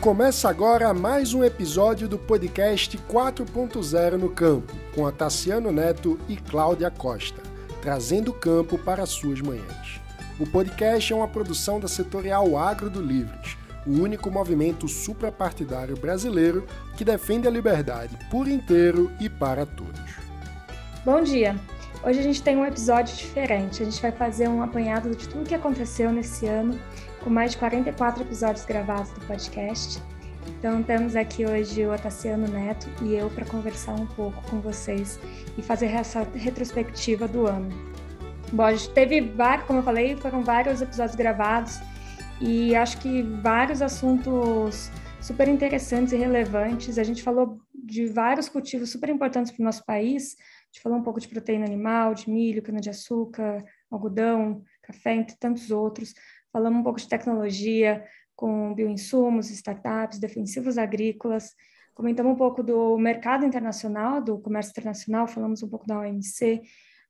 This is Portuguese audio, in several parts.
Começa agora mais um episódio do podcast 4.0 no Campo, com a Tassiano Neto e Cláudia Costa, trazendo o campo para suas manhãs. O podcast é uma produção da setorial Agro do Livres, o único movimento suprapartidário brasileiro que defende a liberdade por inteiro e para todos. Bom dia! Hoje a gente tem um episódio diferente. A gente vai fazer um apanhado de tudo que aconteceu nesse ano, com mais de 44 episódios gravados do podcast. Então temos aqui hoje o Otaciano Neto e eu para conversar um pouco com vocês e fazer essa retrospectiva do ano. Bom, a gente teve vários, como eu falei, foram vários episódios gravados e acho que vários assuntos super interessantes e relevantes. A gente falou de vários cultivos super importantes para o nosso país, a gente falou um pouco de proteína animal, de milho, cana-de-açúcar, algodão, café, entre tantos outros. Falamos um pouco de tecnologia com bioinsumos, startups, defensivos agrícolas. Comentamos um pouco do mercado internacional, do comércio internacional, falamos um pouco da OMC,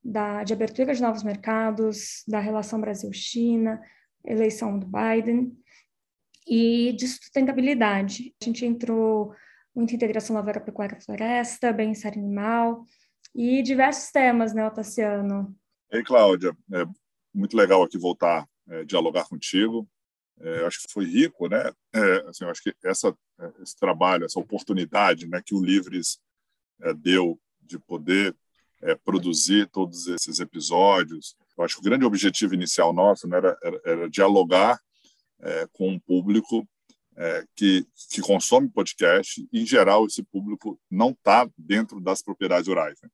da, de abertura de novos mercados, da relação Brasil-China, eleição do Biden e de sustentabilidade. A gente entrou muito em integração lavoura-pecuária-floresta, bem-estar animal, e diversos temas, né, Otaciano? Ei, Cláudia, é muito legal aqui voltar é, dialogar contigo. É, acho que foi rico, né? É, assim, acho que essa, é, esse trabalho, essa oportunidade, né, que o Livres é, deu de poder produzir todos esses episódios. Eu acho que o grande objetivo inicial nosso né, era, era, era dialogar com um público é, que, que consome podcast, e, em geral, esse público não está dentro das propriedades rurais. Né?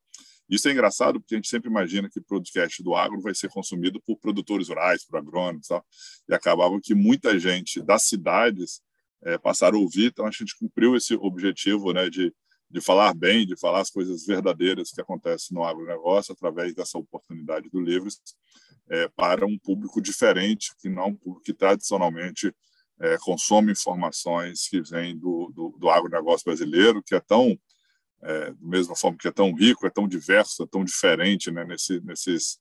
Isso é engraçado porque a gente sempre imagina que o podcast do agro vai ser consumido por produtores rurais, por agrônomos, tal, e acabava que muita gente das cidades é, passaram a ouvir, então a gente cumpriu esse objetivo né, de, de falar bem, de falar as coisas verdadeiras que acontecem no agronegócio através dessa oportunidade do Livres é, para um público diferente, que não um público que tradicionalmente é, consome informações que vêm do, do, do agronegócio brasileiro, que é tão, é, da mesma forma que é tão rico, é tão diverso, é tão diferente né, nesse, nesses,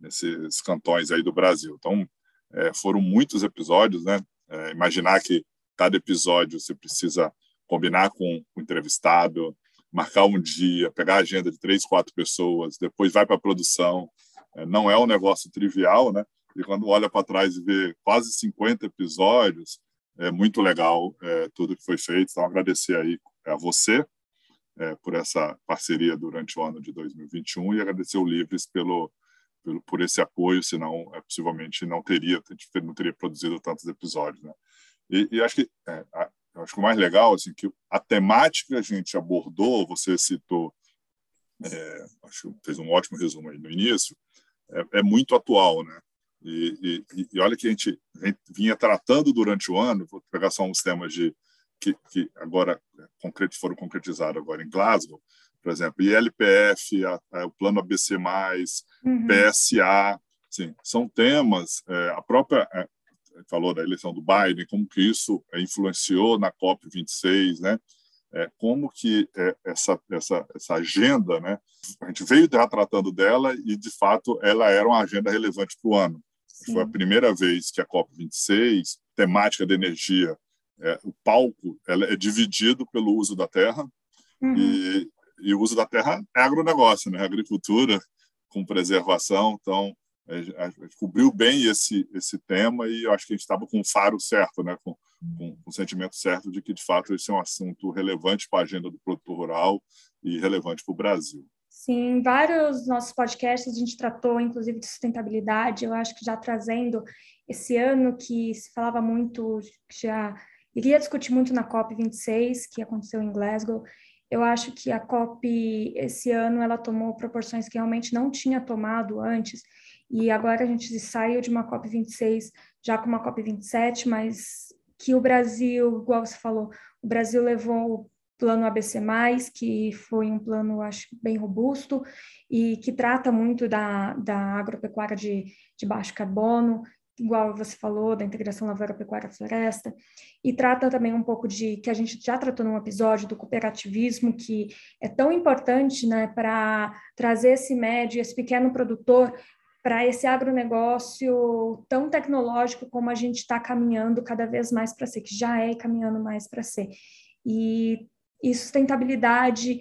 nesses cantões aí do Brasil. Então, é, foram muitos episódios, né? É, imaginar que cada episódio você precisa combinar com o entrevistado, marcar um dia, pegar a agenda de três, quatro pessoas, depois vai para a produção. É, não é um negócio trivial, né? E quando olha para trás e vê quase 50 episódios, é muito legal é, tudo que foi feito. Então, agradecer aí a você é, por essa parceria durante o ano de 2021 e agradecer o Livres pelo, pelo por esse apoio, senão é, possivelmente não teria, não teria produzido tantos episódios. Né? E, e acho que é, a, acho que o mais legal assim que a temática que a gente abordou, você citou, é, acho que fez um ótimo resumo aí no início, é, é muito atual, né? E, e, e, olha que a gente, vinha tratando durante o ano, vou pegar só uns temas de, que, que agora concret, foram concretizados agora em Glasgow, por exemplo, ILPF, a, a, o Plano ABC+, uhum. PSA, assim, são temas, é, a própria é, falou da eleição do Biden, como que isso é, influenciou na COP26, né? É, como que é, essa, essa, essa agenda, né? A gente veio já tratando dela e, de fato, ela era uma agenda relevante para o ano. Sim. Foi a primeira vez que a COP26, temática da energia, é, o palco é dividido pelo uso da terra uhum. e, e, o uso da terra é agronegócio, né? Agricultura com preservação. Então, a gente cobriu bem esse esse tema e eu acho que a gente estava com o faro certo, né? Com, com, com, o sentimento certo de que de fato esse é um assunto relevante para a agenda do produtor rural e relevante para o Brasil. Sim, vários nossos podcasts a gente tratou, inclusive, de sustentabilidade. Eu acho que já trazendo esse ano que se falava muito, já iria discutir muito na COP 26, que aconteceu em Glasgow. Eu acho que a COP esse ano ela tomou proporções que realmente não tinha tomado antes. E agora a gente saiu de uma COP 26 já com uma COP 27, mas que o Brasil, igual você falou, o Brasil levou plano ABC+, que foi um plano, acho, bem robusto e que trata muito da, da agropecuária de, de baixo carbono, igual você falou, da integração lavoura-pecuária-floresta, e trata também um pouco de, que a gente já tratou num episódio, do cooperativismo, que é tão importante né, para trazer esse médio, esse pequeno produtor para esse agronegócio tão tecnológico como a gente está caminhando cada vez mais para ser, que já é caminhando mais para ser. E, e sustentabilidade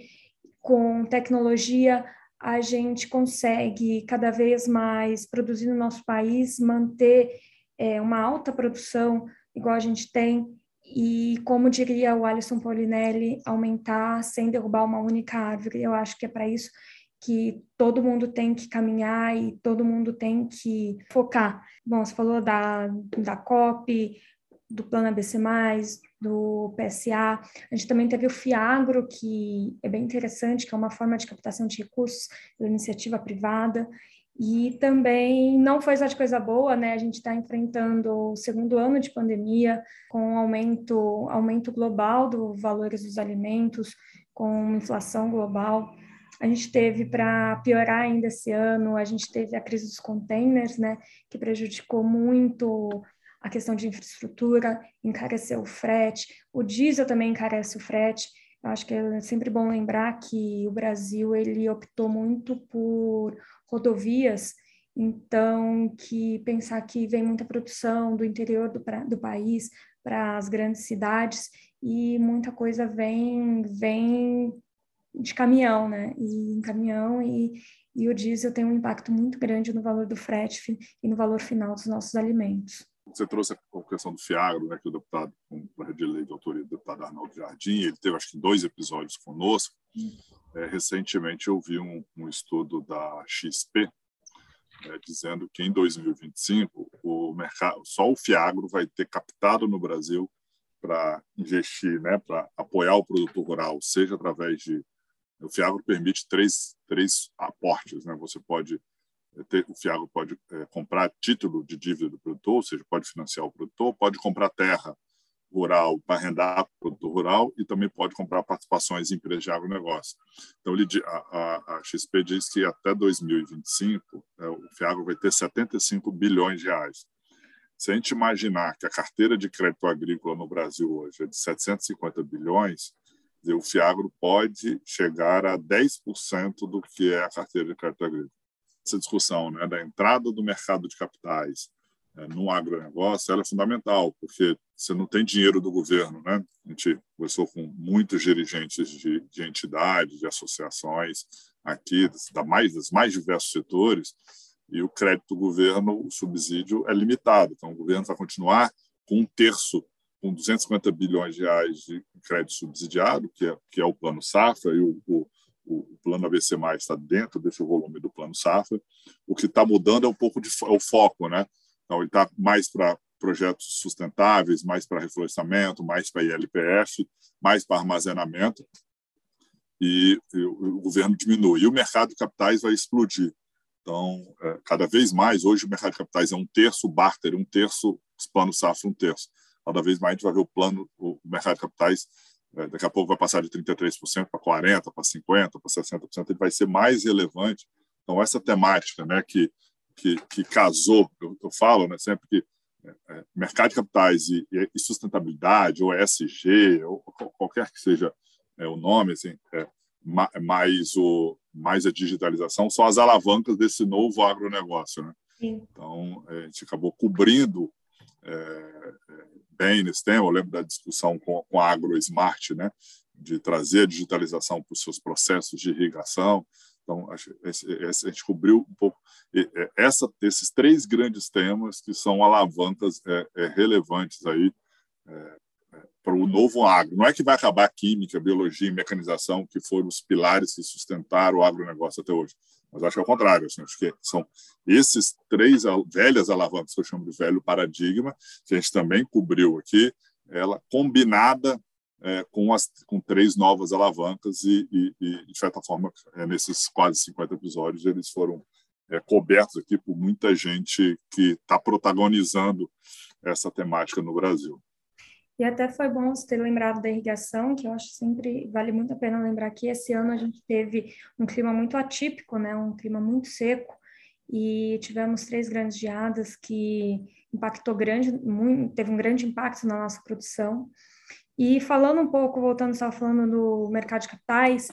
com tecnologia, a gente consegue cada vez mais produzir no nosso país, manter é, uma alta produção, igual a gente tem, e, como diria o Alisson Paulinelli, aumentar sem derrubar uma única árvore. Eu acho que é para isso que todo mundo tem que caminhar e todo mundo tem que focar. Bom, você falou da, da COP, do Plano ABC+, do PSA. A gente também teve o FIAGRO, que é bem interessante, que é uma forma de captação de recursos da iniciativa privada. E também não foi só de coisa boa, né? A gente está enfrentando o segundo ano de pandemia, com aumento, aumento global dos valores dos alimentos, com inflação global. A gente teve, para piorar ainda esse ano, a gente teve a crise dos containers, né? Que prejudicou muito a questão de infraestrutura, encareceu o frete, o diesel também encarece o frete. Eu acho que é sempre bom lembrar que o Brasil ele optou muito por rodovias, então que pensar que vem muita produção do interior do, do país para as grandes cidades e muita coisa vem vem de caminhão, né? E em caminhão e, e o diesel tem um impacto muito grande no valor do frete e no valor final dos nossos alimentos. Você trouxe a questão do FIAGRO, né, que o deputado, com a de lei de autoria do deputado Arnaldo Jardim, ele teve acho que dois episódios conosco. É, recentemente eu vi um, um estudo da XP é, dizendo que em 2025 o mercado, só o Fiagro vai ter captado no Brasil para investir, né, para apoiar o produtor rural, seja através de o Fiagro permite três três aportes, né? Você pode ter, o Fiagro pode é, comprar título de dívida do produtor, ou seja, pode financiar o produtor, pode comprar terra rural para arrendar para o produtor rural e também pode comprar participações em empresas de agronegócio. Então, ele, a, a, XP diz que até 2025 é, o FIAGRO vai ter 75 bilhões de reais. Se a gente imaginar que a carteira de crédito agrícola no Brasil hoje é de 750 bilhões, o FIAGRO pode chegar a 10% do que é a carteira de crédito agrícola. Essa discussão né, da entrada do mercado de capitais, é, no agronegócio, ela é fundamental, porque você não tem dinheiro do governo. Né? A gente conversou com muitos dirigentes de, de entidades, de associações aqui, da mais, dos mais diversos setores, e o crédito do governo, o subsídio é limitado. Então, o governo vai continuar com um terço, com 250 bilhões de reais de crédito subsidiado, que é, que é o plano Safra, e o, o, o plano ABC+, está dentro desse volume do plano Safra. O que está mudando é um pouco de, é o foco, né? Então, ele está mais para projetos sustentáveis, mais para reflorestamento, mais para ILPF, mais para armazenamento, e, e, o governo diminui. E o mercado de capitais vai explodir. Então, é, cada vez mais, hoje o mercado de capitais é um terço barter, um terço os planos safra, um terço. Cada vez mais a gente vai ver o plano, o mercado de capitais, daqui a pouco vai passar de 33% para 40%, para 50%, para 60%, ele vai ser mais relevante. Então, essa temática, né, que que, que casou, eu, eu, falo né, sempre que é, é mercado de capitais e, e, sustentabilidade, ou ESG, ou qualquer que seja é, o nome, assim, é, mais, o, mais a digitalização, são as alavancas desse novo agronegócio. Né? Então, é, a gente acabou cobrindo é, é, bem nesse tema. Eu lembro da discussão com, com a AgroSmart, né? de trazer a digitalização para os seus processos de irrigação, então, a gente cobriu um pouco essa, esses três grandes temas que são alavancas é, é, relevantes aí é, é, para o novo agro. Não é que vai acabar a química, a biologia e mecanização, que foram os pilares que sustentaram o agronegócio até hoje. Mas acho que é o contrário. Assim, acho que são esses três velhas alavancas, que eu chamo de velho paradigma, que a gente também cobriu aqui, ela combinada é, com, as, com três novas alavancas e, e, e de certa forma, é, nesses quase 50 episódios, eles foram é, cobertos aqui por muita gente que está protagonizando essa temática no Brasil. E até foi bom você ter lembrado da irrigação, que eu acho sempre vale muito a pena lembrar que esse ano a gente teve um clima muito atípico, né, um clima muito seco, e tivemos três grandes geadas que impactou grande, muito, teve um grande impacto na nossa produção. E falando um pouco, voltando, estava falando do mercado de capitais,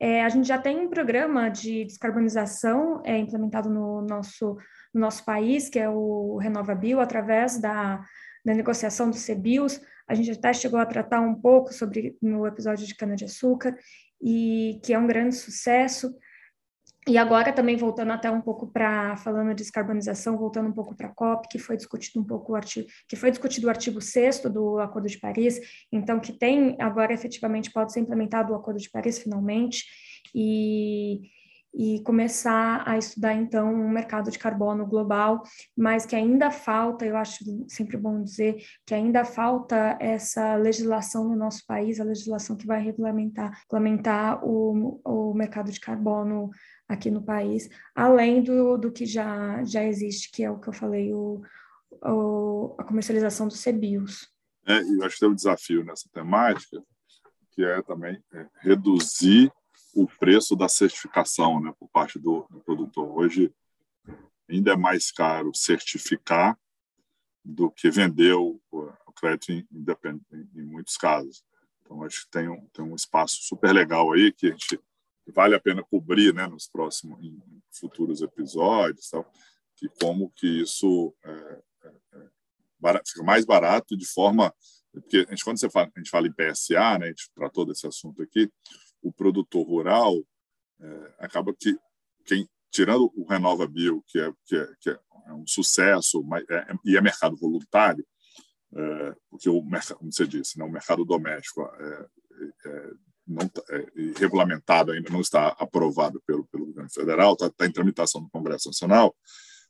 é, a gente já tem um programa de descarbonização é, implementado no nosso no nosso país, que é o RenovaBio, através da, da negociação dos CBIOS. A gente até chegou a tratar um pouco sobre no episódio de cana-de-açúcar, e que é um grande sucesso. E agora também voltando até um pouco para falando de descarbonização, voltando um pouco para a COP, que foi discutido um pouco o artigo, que foi discutido o artigo 6 do Acordo de Paris, então que tem agora efetivamente pode ser implementado o Acordo de Paris finalmente e e começar a estudar então um mercado de carbono global, mas que ainda falta, eu acho sempre bom dizer que ainda falta essa legislação no nosso país, a legislação que vai regulamentar, regulamentar o, o mercado de carbono aqui no país, além do, do que já, já existe, que é o que eu falei, o, o a comercialização dos CBIOS. É, eu acho que tem um desafio nessa temática, que é também é, reduzir o preço da certificação né, por parte do, do, produtor. Hoje, ainda é mais caro certificar do que vender o, o crédito independente em, em muitos casos. Então, acho que tem um, tem um espaço super legal aí que a gente vale a pena cobrir né, nos próximos, em futuros episódios, tal, que como que isso é, é, é barato, fica mais barato de forma porque a gente, quando você fala, a gente fala em PSA, né, a gente tratou desse assunto aqui, o produtor rural é, acaba que quem tirando o Renova Bio que é que é, que é um sucesso mas é, é, e é mercado voluntário é, porque o mercado como você disse né, o mercado doméstico é, é, não tá, regulamentado ainda não está aprovado pelo pelo governo federal está tá em tramitação no Congresso Nacional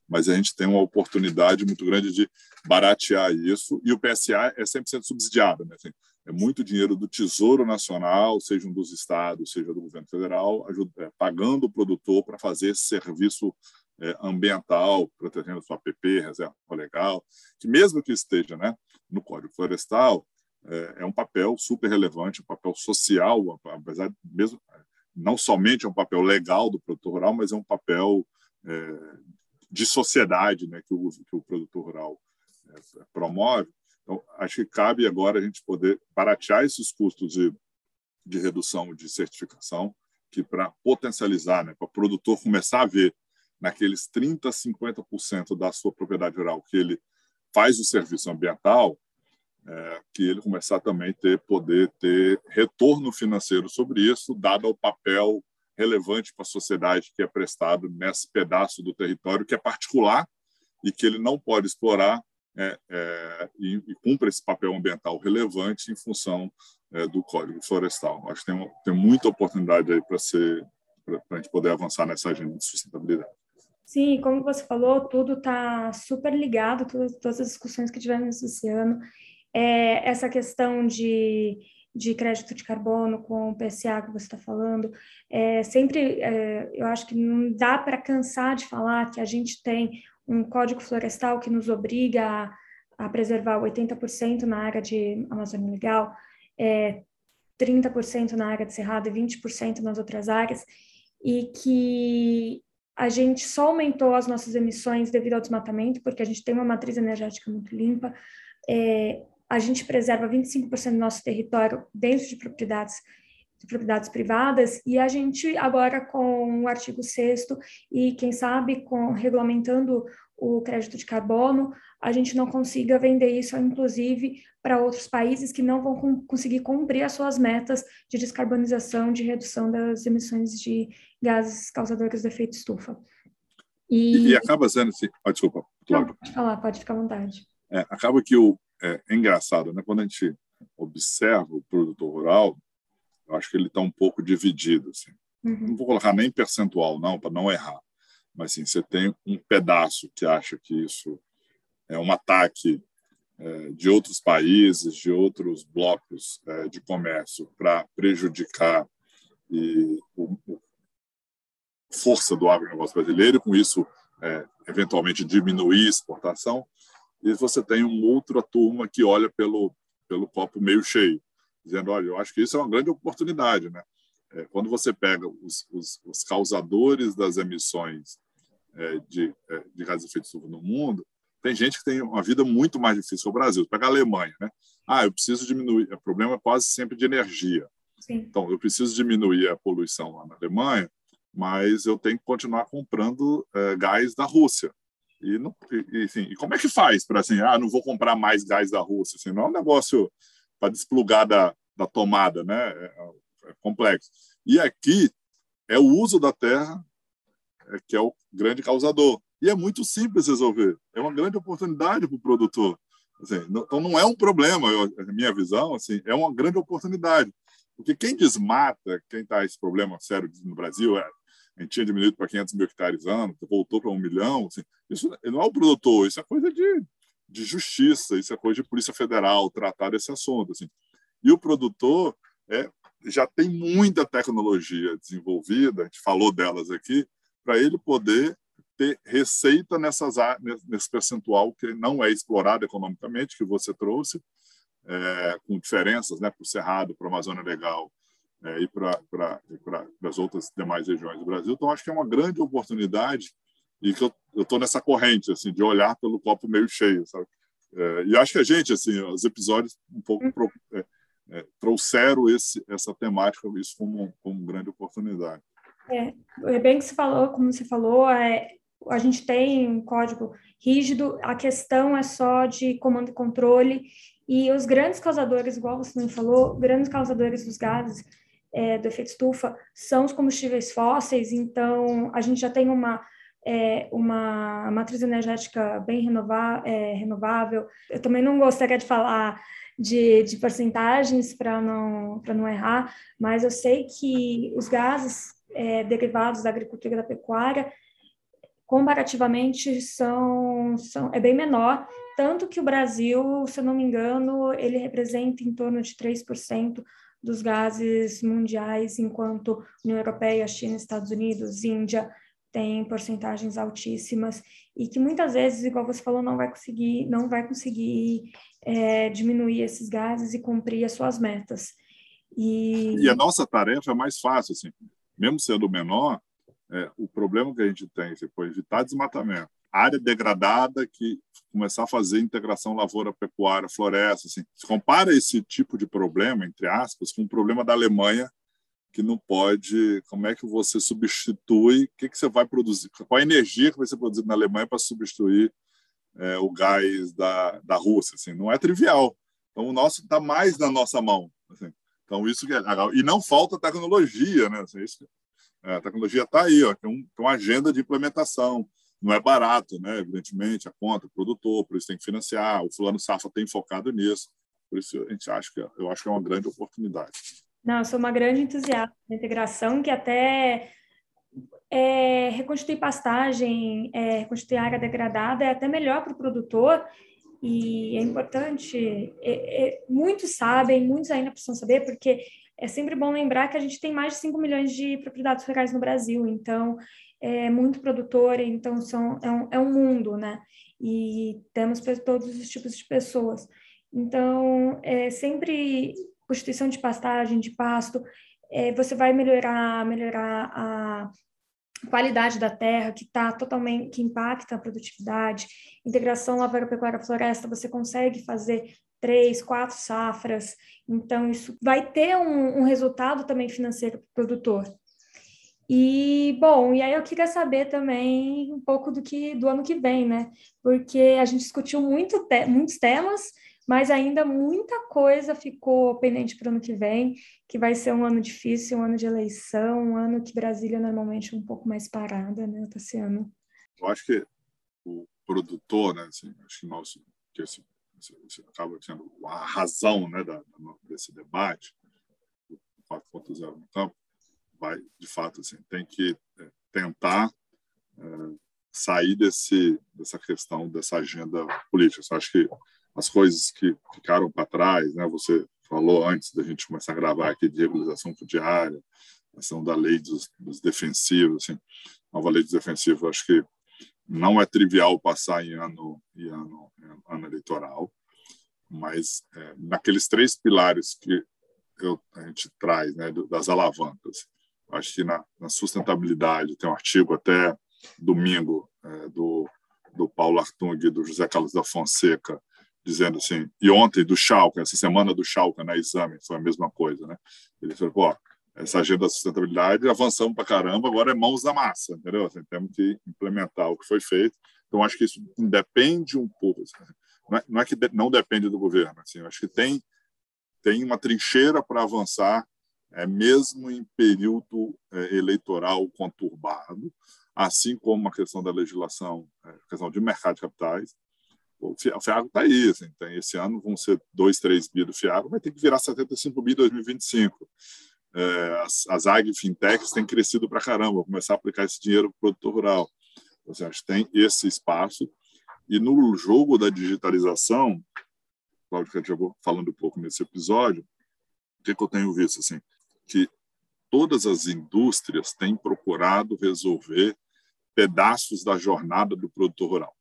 mas a gente tem uma oportunidade muito grande de baratear isso e o PSA é 100% subsidiado né? Assim, é muito dinheiro do Tesouro Nacional, seja um dos estados, seja do governo federal, ajuda, é, pagando o produtor para fazer esse serviço é, ambiental, protegendo sua APP, reserva legal, que mesmo que esteja né, no Código Florestal, é, é um papel super relevante, um papel social, apesar de mesmo não somente é um papel legal do produtor rural, mas é um papel é, de sociedade né, que, o, que o produtor rural é, promove. Então, acho que cabe agora a gente poder baratear esses custos de, de redução de certificação, que para potencializar, né, para o produtor começar a ver naqueles 30, 50% da sua propriedade rural que ele faz o serviço ambiental, é, que ele começar também ter poder ter retorno financeiro sobre isso, dado o papel relevante para a sociedade que é prestado nesse pedaço do território que é particular e que ele não pode explorar é, é, e, e cumpra esse papel ambiental relevante em função é, do Código Florestal. Acho que tem, tem muita oportunidade aí para ser para a gente poder avançar nessa agenda de sustentabilidade. Sim, como você falou, tudo está super ligado, todas, todas, as discussões que tivemos esse ano. É, essa questão de, de crédito de carbono com o PSA que você está falando, é, sempre é, eu acho que não dá para cansar de falar que a gente tem um código florestal que nos obriga a, a preservar 80% na área de Amazônia Legal, é, 30% na área de Cerrado e 20% nas outras áreas, e que a gente só aumentou as nossas emissões devido ao desmatamento, porque a gente tem uma matriz energética muito limpa, é, a gente preserva 25% do nosso território dentro de propriedades de propriedades privadas, e a gente agora com o artigo 6 e quem sabe com regulamentando o crédito de carbono, a gente não consiga vender isso, inclusive, para outros países que não vão conseguir cumprir as suas metas de descarbonização, de redução das emissões de gases causadores de efeito estufa. E, e acaba sendo assim, oh, desculpa, pode falar, pode ficar à vontade. É, acaba que o, é, é engraçado, né? quando a gente observa o produtor rural, eu acho que ele está um pouco dividido. Assim. Uhum. Não vou colocar nem percentual, não, para não errar. Mas assim, você tem um pedaço que acha que isso é um ataque é, de outros países, de outros blocos é, de comércio para prejudicar e, o, o, força do agronegócio brasileiro e, com isso, é, eventualmente diminuir a exportação. E você tem uma outra turma que olha pelo, pelo copo meio cheio dizendo, olha, eu acho que isso é uma grande oportunidade, né? É, quando você pega os, os, os causadores das emissões é, de, é, de gases de efeito estufa no mundo, tem gente que tem uma vida muito mais difícil que o Brasil. Pega a Alemanha, né? Ah, eu preciso diminuir. O problema é quase sempre de energia. Sim. Então, eu preciso diminuir a poluição lá na Alemanha, mas eu tenho que continuar comprando é, gás da Rússia. E, não, e, assim, e como é que faz para assim, ah, não vou comprar mais gás da Rússia? Assim, não é um negócio para desplugar da, da tomada, né? É, é, complexo. E aqui é o uso da terra é, que é o grande causador. E é muito simples resolver. É uma grande oportunidade para o produtor. Assim, não, então não é um problema, eu, a minha visão, assim, é uma grande oportunidade. Porque quem desmata, quem está esse problema sério no Brasil, é, a gente tinha diminuído para 500 mil hectares ano, voltou para um milhão. Assim, isso não é o produtor, isso é coisa de, de justiça, isso é coisa de Polícia Federal tratar desse assunto. Assim. E o produtor é, já tem muita tecnologia desenvolvida, a gente falou delas aqui, para ele poder ter receita nessas nesse percentual que não é explorado economicamente que você trouxe é, com diferenças né para o cerrado para a Amazônia Legal é, e para as outras demais regiões do Brasil então acho que é uma grande oportunidade e que eu estou nessa corrente assim de olhar pelo copo meio cheio sabe? É, e acho que a gente assim os episódios um pouco pro, é, é, trouxeram esse essa temática isso como como grande oportunidade. É, é bem que você falou, como você falou, é, a gente tem um código rígido, a questão é só de comando e controle, e os grandes causadores, igual você me falou, grandes causadores dos gases é, do efeito estufa são os combustíveis fósseis, então a gente já tem uma, é, uma matriz energética bem é, renovável. Eu também não gostaria de falar de, de para não, não errar, mas eu sei que os gases é, derivados da agricultura e da pecuária comparativamente são, são é bem menor, tanto que o Brasil, se eu não me engano, ele representa em torno de 3% dos gases mundiais, enquanto União Europeia, China, Estados Unidos, Índia têm porcentagens altíssimas e que muitas vezes, igual você falou, não vai conseguir, não vai conseguir é, diminuir esses gases e cumprir as suas metas. E... e a nossa tarefa é mais fácil, assim, mesmo sendo menor, é, o problema que a gente tem foi evitar desmatamento, área degradada que começar a fazer integração lavoura, pecuária, floresta, assim. Se compara esse tipo de problema, entre aspas, com o problema da Alemanha, que não pode, como é que você substitui, o que, que você vai produzir, qual a energia que vai ser produzida na Alemanha para substituir é, o gás da, da Rússia, assim, não é trivial. Então, o nosso está mais na nossa mão. Assim. Então, isso que é. E não falta tecnologia, né? Assim, isso, é, a tecnologia está aí, ó, tem, um, tem uma agenda de implementação. Não é barato, né? evidentemente, a conta, o produtor, por isso tem que financiar. O Fulano Safa tem focado nisso. Por isso, a gente acha que, eu acho que é uma grande oportunidade. Não, eu sou uma grande entusiasta da integração, que até é, reconstituir pastagem, é, reconstituir área degradada é até melhor para o produtor e é importante, é, é, muitos sabem, muitos ainda precisam saber, porque é sempre bom lembrar que a gente tem mais de 5 milhões de propriedades rurais no Brasil, então é muito produtor, então são, é, um, é um mundo, né? E temos todos os tipos de pessoas. Então, é sempre constituição de pastagem, de pasto, é, você vai melhorar, melhorar a qualidade da terra, que está totalmente, que impacta a produtividade, integração lavoura, pecuária, floresta, você consegue fazer três, quatro safras, então isso vai ter um, um resultado também financeiro para o produtor. E bom, e aí eu queria saber também um pouco do que do ano que vem, né? Porque a gente discutiu muito te, muitos temas, mas ainda muita coisa ficou pendente para o ano que vem, que vai ser um ano difícil, um ano de eleição, um ano que Brasília normalmente é um pouco mais parada, né, Tassiano? Eu acho que o produtor, né, assim, acho que nós, que esse, esse, acaba sendo a razão, né, da, desse debate, o 4.0 no campo, vai, de fato, assim, tem que é, tentar é, sair desse, dessa questão, dessa agenda política. Eu acho que as coisas que ficaram para trás, né? Você falou antes da gente começar a gravar aqui de regularização fundiária, questão da lei dos, dos defensivos, assim, nova lei dos defensivos, acho que não é trivial passar em ano, em ano, ano eleitoral, mas é, naqueles três pilares que eu, a gente traz, né, das alavancas, acho que na, na sustentabilidade tem um artigo até domingo é, do, do Paulo Artung e do José Carlos da Fonseca dizendo assim, e ontem do Schalke, essa semana do Schalke na exame, foi a mesma coisa, né? Ele falou, pô, essa agenda da sustentabilidade, avançamos para caramba, agora é mãos na massa, entendeu? Assim, temos que implementar o que foi feito. Então, acho que isso independe um pouco. Assim, não é, não é que não depende do governo. Assim, acho que tem, tem uma trincheira para avançar, é, mesmo em período é, eleitoral conturbado, assim como a questão da legislação, é, questão de mercado de capitais. O FIAGO está aí. Assim, esse ano vão ser 2, 3 bi do FIAGO, vai ter que virar 75 bi em 2025. É, as, as ag fintechs têm crescido para caramba, começar a aplicar esse dinheiro para o produtor rural. Então, assim, a gente tem esse espaço e no jogo da digitalização, Cláudio que jogou falando um pouco nesse episódio, o que, que eu tenho visto assim, que todas as indústrias têm procurado resolver pedaços da jornada do produtor rural.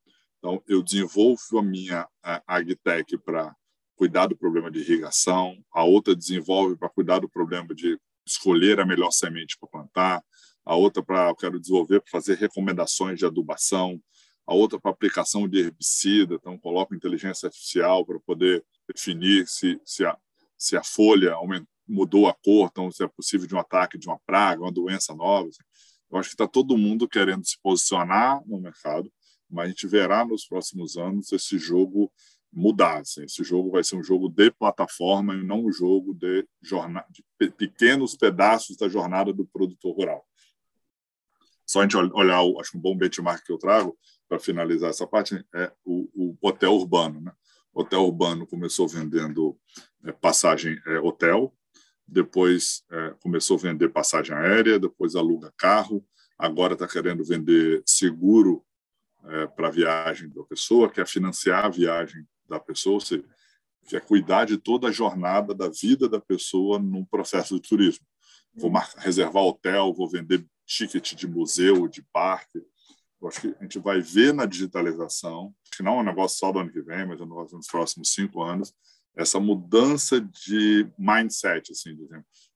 Então, eu desenvolvo a minha agtech para cuidar do problema de irrigação, a outra desenvolve para cuidar do problema de escolher a melhor semente para plantar, a outra para eu quero desenvolver para fazer recomendações de adubação, a outra para aplicação de herbicida, então coloco inteligência artificial para poder definir se, se, a, se a folha mudou a cor, então se é possível de um ataque de uma praga, uma doença nova. Assim. Eu acho que está todo mundo querendo se posicionar no mercado, mas a gente verá nos próximos anos esse jogo mudar. Assim. Esse jogo vai ser um jogo de plataforma e não um jogo de, jornada, de pequenos pedaços da jornada do produtor rural. Só a gente olhar, acho um bom benchmark que eu trago, para finalizar essa parte, é o, o, hotel urbano. Né? O hotel urbano começou vendendo é, passagem é, hotel, depois é, começou a vender passagem aérea, depois aluga carro, agora está querendo vender seguro é, para a viagem da pessoa, quer financiar a viagem da pessoa, ou seja, quer cuidar de toda a jornada da vida da pessoa num processo de turismo. Vou marcar, reservar hotel, vou vender ticket de museu, de parque, eu acho que a gente vai ver na digitalização, que não é um negócio só do ano que vem, mas é um negócio nos próximos cinco anos, essa mudança de mindset, assim,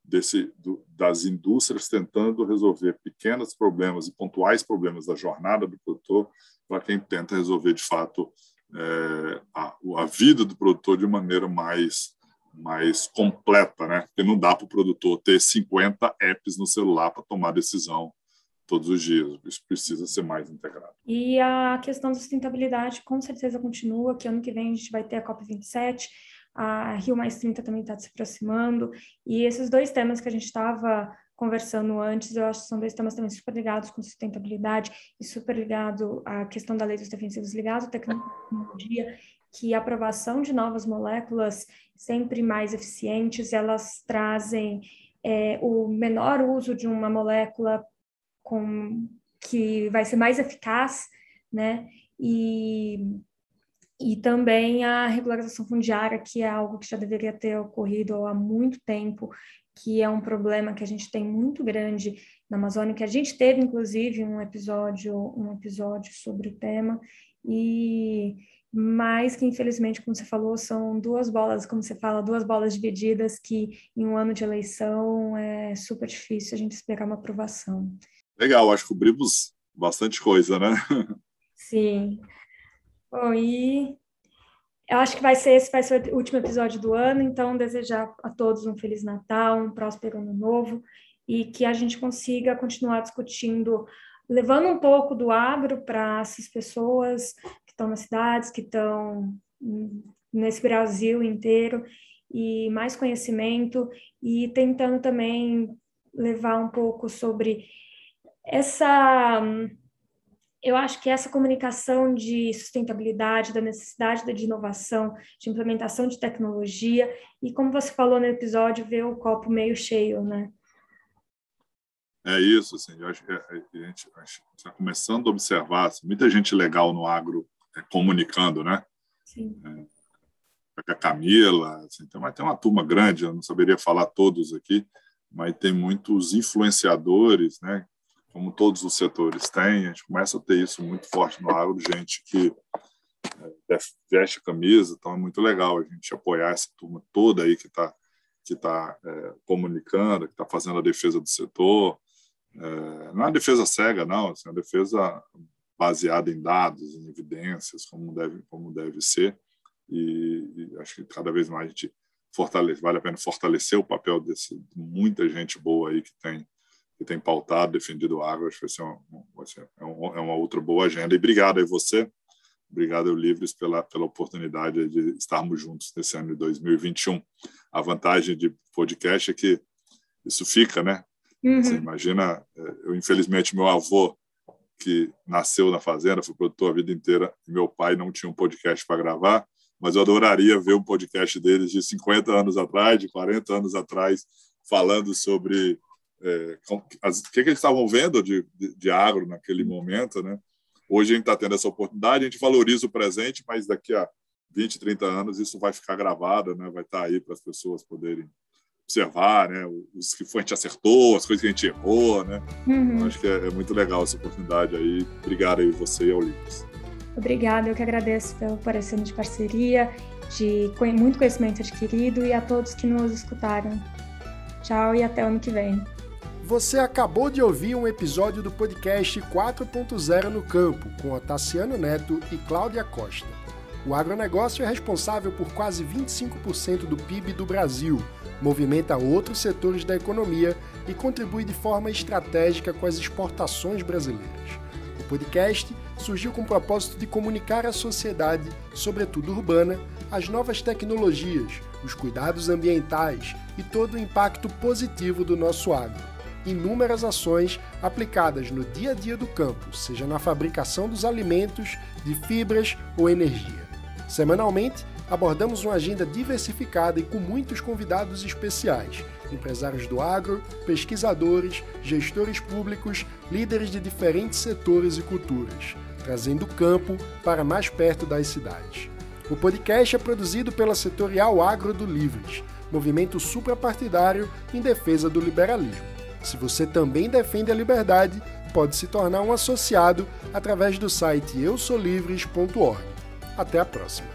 desse, do, das indústrias tentando resolver pequenos problemas e pontuais problemas da jornada do produtor para quem tenta resolver, de fato, é, a, a vida do produtor de maneira mais mais completa, né? Porque não dá para o produtor ter 50 apps no celular para tomar decisão todos os dias. Isso precisa ser mais integrado. E a questão da sustentabilidade com certeza continua, que ano que vem a gente vai ter a COP27, a Rio Mais 30 também está se aproximando, e esses dois temas que a gente estava conversando antes, eu acho que são dois temas também super ligados com sustentabilidade e super ligado à questão da lei dos defensivos ligado à tecnologia, que a aprovação de novas moléculas sempre mais eficientes, elas trazem é, o menor uso de uma molécula com, que vai ser mais eficaz, né? E, e também a regularização fundiária, que é algo que já deveria ter ocorrido há muito tempo, que é um problema que a gente tem muito grande na Amazônia, que a gente teve inclusive um episódio, um episódio sobre o tema, e mas que infelizmente, como você falou, são duas bolas, como você fala, duas bolas divididas que em um ano de eleição é super difícil a gente esperar uma aprovação. Legal, acho que cobrimos bastante coisa, né? Sim. Bom, e eu acho que vai ser esse vai ser o último episódio do ano, então desejar a todos um feliz Natal, um próspero ano novo e que a gente consiga continuar discutindo, levando um pouco do agro para essas pessoas que estão nas cidades, que estão nesse Brasil inteiro e mais conhecimento e tentando também levar um pouco sobre essa eu acho que essa comunicação de sustentabilidade, da necessidade de inovação, de implementação de tecnologia, e como você falou no episódio, ver o copo meio cheio, né? É isso, assim, eu acho que a gente está começando a observar assim, muita gente legal no agro é, comunicando, né? Sim. É, a Camila, assim, tem, tem uma turma grande, eu não saberia falar todos aqui, mas tem muitos influenciadores, né, como todos os setores têm, a gente começa a ter isso muito forte no agro, gente que é, veste a camisa, então é muito legal a gente apoiar essa turma toda aí que está que tá, é, comunicando, que está fazendo a defesa do setor. É, não é uma defesa cega, não, assim, é uma defesa baseada em dados, em evidências, como deve, como deve ser. E, e acho que cada vez mais a gente fortalece, vale a pena fortalecer o papel desse, de muita gente boa aí que tem que tem pautado, defendido o agro. Acho que vai ser, uma, vai ser é, um, é uma outra boa agenda. E obrigado aí você, obrigado ao Livres pela, pela oportunidade de estarmos juntos nesse ano de 2021. A vantagem de podcast é que isso fica, né? Uhum. Você imagina, é, eu infelizmente meu avô que nasceu na fazenda, foi produtor a vida inteira, meu pai não tinha um podcast para gravar, mas eu adoraria ver um podcast deles de 50 anos atrás, de 40 anos atrás, falando sobre é, as, o que, que eles estavam vendo de, de, de, agro naquele momento. Né? Hoje a gente está tendo essa oportunidade, a gente valoriza o presente, mas daqui a 20, 30 anos isso vai ficar gravado, né? vai estar tá aí para as pessoas poderem observar, né? Os que a gente acertou, as coisas que a gente errou, né? Uhum. acho que é, é, muito legal essa oportunidade aí. Obrigado aí você e ao Lucas. Obrigada, eu que agradeço pelo parecendo de parceria, de muito conhecimento adquirido e a todos que nos escutaram. Tchau e até o ano que vem. Você acabou de ouvir um episódio do podcast 4.0 no Campo, com Tassiano Neto e Cláudia Costa. O agronegócio é responsável por quase 25% do PIB do Brasil movimenta outros setores da economia e contribui de forma estratégica com as exportações brasileiras. O podcast surgiu com o propósito de comunicar à sociedade, sobretudo urbana, as novas tecnologias, os cuidados ambientais e todo o impacto positivo do nosso agro. Inúmeras ações aplicadas no dia a dia do campo, seja na fabricação dos alimentos, de fibras ou energia. Semanalmente, abordamos uma agenda diversificada e com muitos convidados especiais, empresários do agro, pesquisadores, gestores públicos, líderes de diferentes setores e culturas, trazendo o campo para mais perto das cidades. O podcast é produzido pela Setorial Agro do Livres, movimento suprapartidário em defesa do liberalismo. Se você também defende a liberdade, pode se tornar um associado através do site eusolivres.org. Até a próxima!